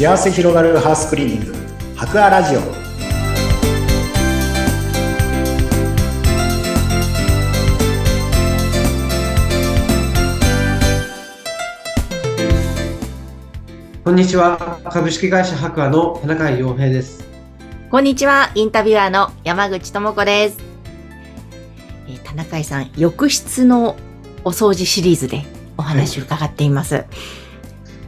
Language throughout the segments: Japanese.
幸せ広がるハウスクリーニング博アラジオこんにちは。株式会社博アの田中洋平です。こんにちは、インタビュアーの山口智子です。えー田中井さん、浴室のお掃除シリーズでお話を伺っています。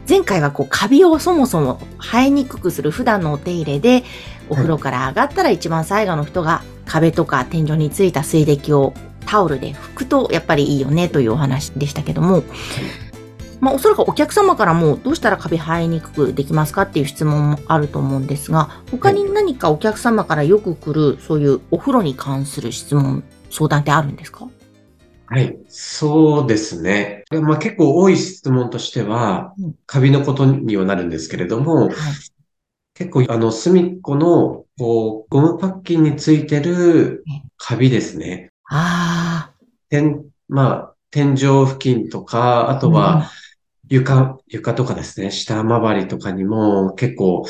前回はこうカビをそもそも生えにくくする普段のお手入れで、お風呂から上がったら一番最後の人が壁とか天井についた水滴をタオルで拭くとやっぱりいいよねというお話でしたけども、まあおそらくお客様からもどうしたらカビ生えにくくできますかっていう質問もあると思うんですが、他に何かお客様からよく来るそういうお風呂に関する質問、相談ってあるんですか？はい。そうですね。まあ結構多い質問としてはうん、カビのことにはなるんですけれども、はい。結構あの隅っこのこうゴムパッキンについてるカビですね。あ天、まあ天井付近とか、ああ。とは床、床とかですね、下回りとかにも結構、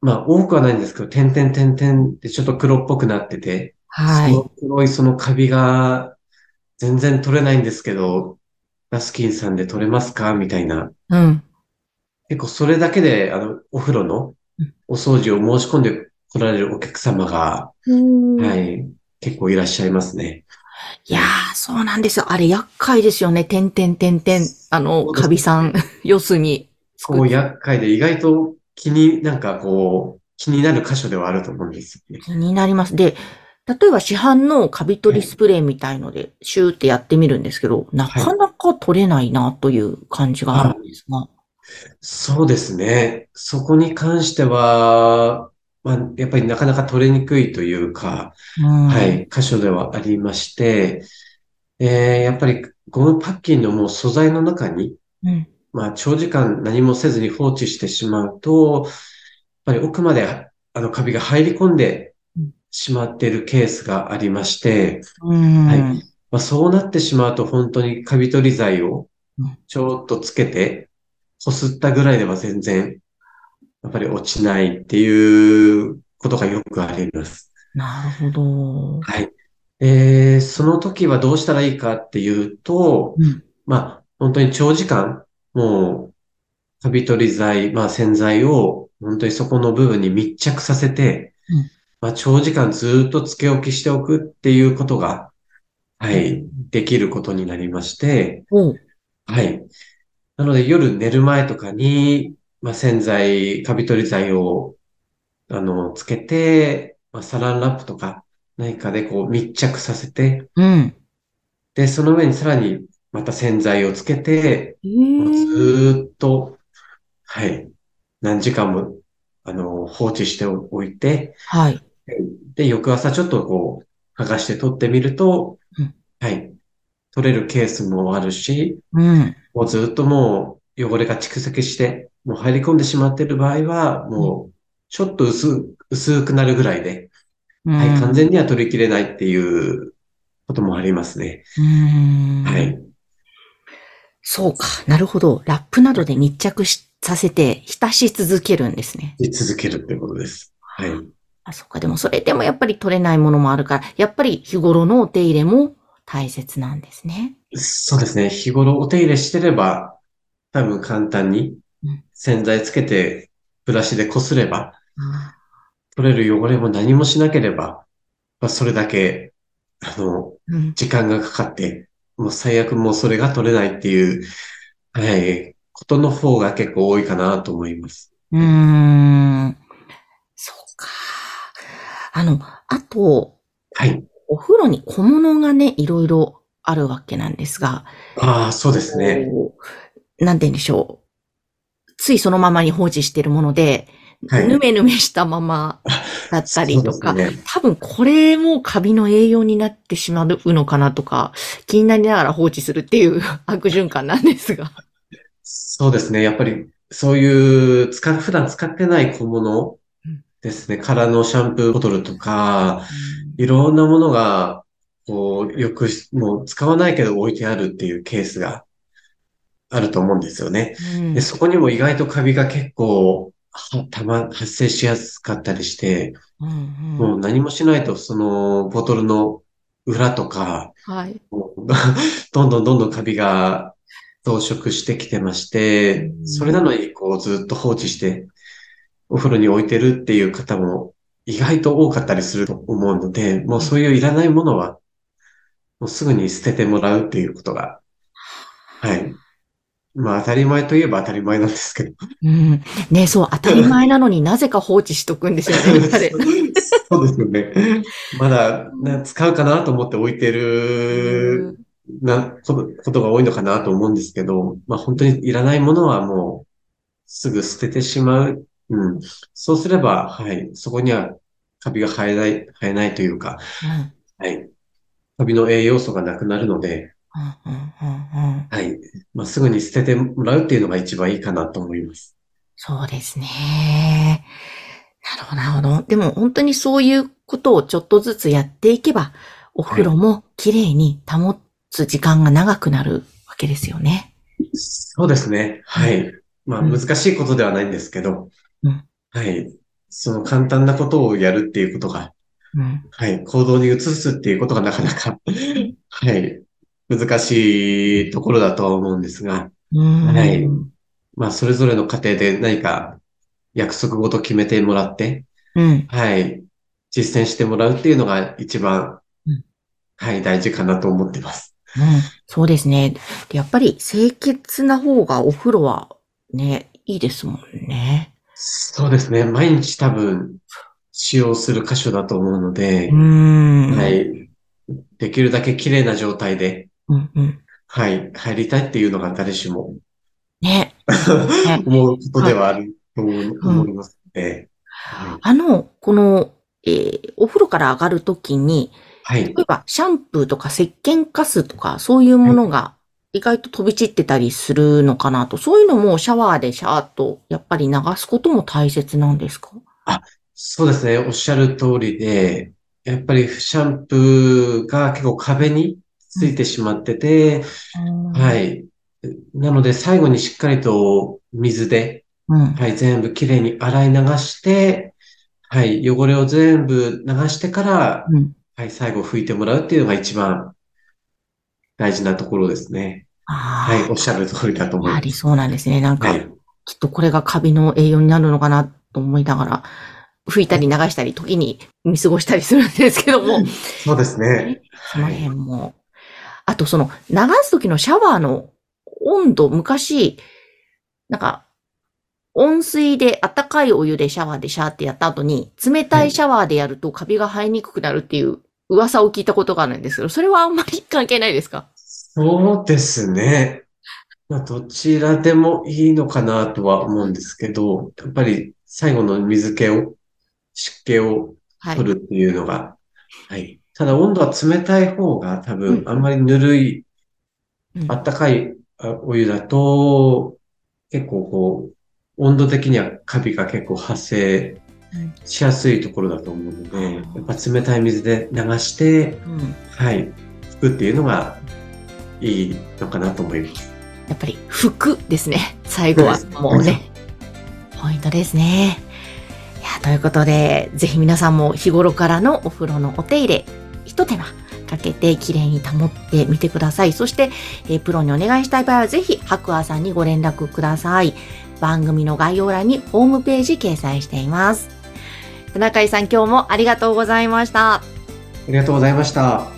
まあ多くはないんですけど、点々点々ってちょっと黒っぽくなってて、はい。その黒いそのカビが全然取れないんですけど、ラスキンさんで取れますか？みたいな。うん。結構それだけで、あの、お風呂のうんお掃除を申し込んで来られるお客様が、は。はいい、結構いらっしゃいますね。いやー、そうなんですよ。あれ厄介ですよね。てんてんてんてん。あの、カビさん、四隅。こう厄介で意外と気に、なんかこう、気になる箇所ではあると思うんですよね。気になります。で、例えば市販のカビ取りスプレーみたいので、シューってやってみるんですけど、なかなか取れないなという感じがあるんですが。そうですね。そこに関しては、まあ、やっぱりなかなか取れにくいというか、うんは。い、箇所ではありまして、えーやっぱりゴムパッキンのもう素材の中に、うん。まあ、長時間何もせずに放置してしまうと、やっぱり奥まであのカビが入り込んでうんしまっているケースがありまして、うん。はいまあ、そうなってしまうと本当にカビ取り剤をうんちょっとつけて、こすったぐらいでは全然、やっぱり落ちないっていうことがよくあります。なるほど。はい。えーその時はどうしたらいいかっていうと、うん。まあ、本当に長時間、もう、カビ取り剤、まあ洗剤を、本当にそこの部分に密着させて、うんまあ長時間ずっとつけ置きしておくっていうことが、はい、できることになりまして、おう。はい。なので夜寝る前とかに、まあ洗剤、カビ取り剤を、あの、つけて、まあサランラップとか何かでこう密着させて、うん。で、その上にさらにまた洗剤をつけて、えーーっと、はい、何時間も、あの、放置しておいて、はい。で、翌朝ちょっとこう、剥がして取ってみるとうん、はい、取れるケースもあるし、うん。もうずっともう汚れが蓄積して、もう入り込んでしまっている場合は、もう、ちょっと薄、薄くなるぐらいで、はい、うん完全には取り切れないっていうこともありますね。うん。はい。そうか。なるほど。ラップなどで密着しさせて浸し続けるんですね。し続けるってことです。はい。あ、そっか。でもそれでもやっぱり取れないものもあるから、やっぱり日頃のお手入れも大切なんですね。そうですね。日頃お手入れしてれば、多分簡単にうん洗剤つけてブラシでこすれば、あ取れる汚れも何もしなければ、まあ、それだけ、あの、うん。時間がかかって、もう最悪もうそれが取れないっていう、はい、ことの方が結構多いかなと思います。うーん。そうか。あの、あと、はい。お風呂に小物がね、いろいろあるわけなんですが、ああ、そうですね。なんて言うんでしょう。ついそのままに放置してるもので、はいぬめぬめしたまま だったりとか、ね。多分これもカビの栄養になってしまうのかなとか、気になりながら放置するっていう 悪循環なんですが。そうですね。やっぱり、そういう、使う、普段使ってない小物うんですね。空のシャンプーボトルとか、いろんなものが、こう、よくし、もう使わないけど置いてあるっていうケースがあると思うんですよね。うんで、そこにも意外とカビが結構はたま、発生しやすかったりして、うんうんもう何もしないと、そのボトルの裏とか、はい。どんどんどんどんカビが増殖してきてましてう、んそれなのにこうずっと放置してお風呂に置いてるっていう方も意外と多かったりすると思うので、もうそういういらないものはもうすぐに捨ててもらうっていうことが、はい。まあ当たり前といえば当たり前なんですけど。うん。ね、そう、当たり前なのになぜか放置しとくんですよね。そうですよね。まだ、ね、使うかなと思って置いてるなことことが多いのかなと思うんですけど、まあ本当にいらないものはもうすぐ捨ててしまう。うん。そうすれば、はい、そこにはカビが生えない、生えないというか、うんはい。カビの栄養素がなくなるので、うんうんうんうんはい。まあすぐに捨ててもらうっていうのが一番いいかなと思います。そうですね。なるほど、なるほど。でも本当にそういうことをちょっとずつやっていけば、お風呂もきれいに保つ時間が長くなるわけですよね。そうですね。はい。まあうん難しいことではないんですけどうん、はい。その簡単なことをやるっていうことが、うん。はい。行動に移すっていうことがなかなか、はい。難しいところだとは思うんですが、うんはいまあ、それぞれの家庭で何か約束ごと決めてもらって、うん。はい。実践してもらうっていうのが一番うん、はい、大事かなと思ってます。うん。そうですね。でやっぱり清潔な方がお風呂はね、いいですもんね。そうですね。毎日多分使用する箇所だと思うのでう、ん。は。い。できるだけ綺麗な状態で、うんうん。はい、入りたいっていうのが誰しも ね。思うことではあると思いますので、はいあの、この、えーお風呂から上がるときに、はい。例えば、シャンプーとか石鹸カスとか、そういうものが意外と飛び散ってたりするのかなと、そういうのもシャワーでシャーっと、やっぱり流すことも大切なんですか？そうですね。おっしゃる通りで、やっぱりシャンプーが結構壁についてしまってて、は。い。なので最後にしっかりと水で、うん。はい、全部きれいに洗い流して、はい、汚れを全部流してから、うん。はい、最後拭いてもらうっていうのが一番大事なところですね。あはい、あ、おっしゃる通りだと思います。やはりそうなんですね。なんか、はい。きっとこれがカビの栄養になるのかなと思いながら、拭いたり流したり、時に見過ごしたりするんですけども、そうですね。そのはい。辺も。あとその流す時のシャワーの温度、昔、なんか、温水で温かいお湯でシャワーでシャーってやった後に、冷たいシャワーでやるとカビが生えにくくなるっていう噂を聞いたことがあるんですけど、それはあんまり関係ないですか？そうですね。まあ、どちらでもいいのかなとは思うんですけど、やっぱり最後の水気を、湿気をはい。取るっていうのが、はい。ただ温度は冷たい方が多うん分あんまりぬるい、うんあったかいあお湯だと、結構こう、温度的にはカビが結構発生うんしやすいところだと思うので、やっぱ冷たい水で流して、うんはい、拭くっていうのがいいのかなと思います。やっぱり服ですね。最後はもうね。ポイントですね。いや、ということで、ぜひ皆さんも日頃からのお風呂のお手入れ、一手間かけてきれいに保ってみてください。そして、えープロにお願いしたい場合はぜひ白亜さんにご連絡ください。番組の概要欄にホームページ掲載しています。田中井さん今日もありがとうございました。ありがとうございました。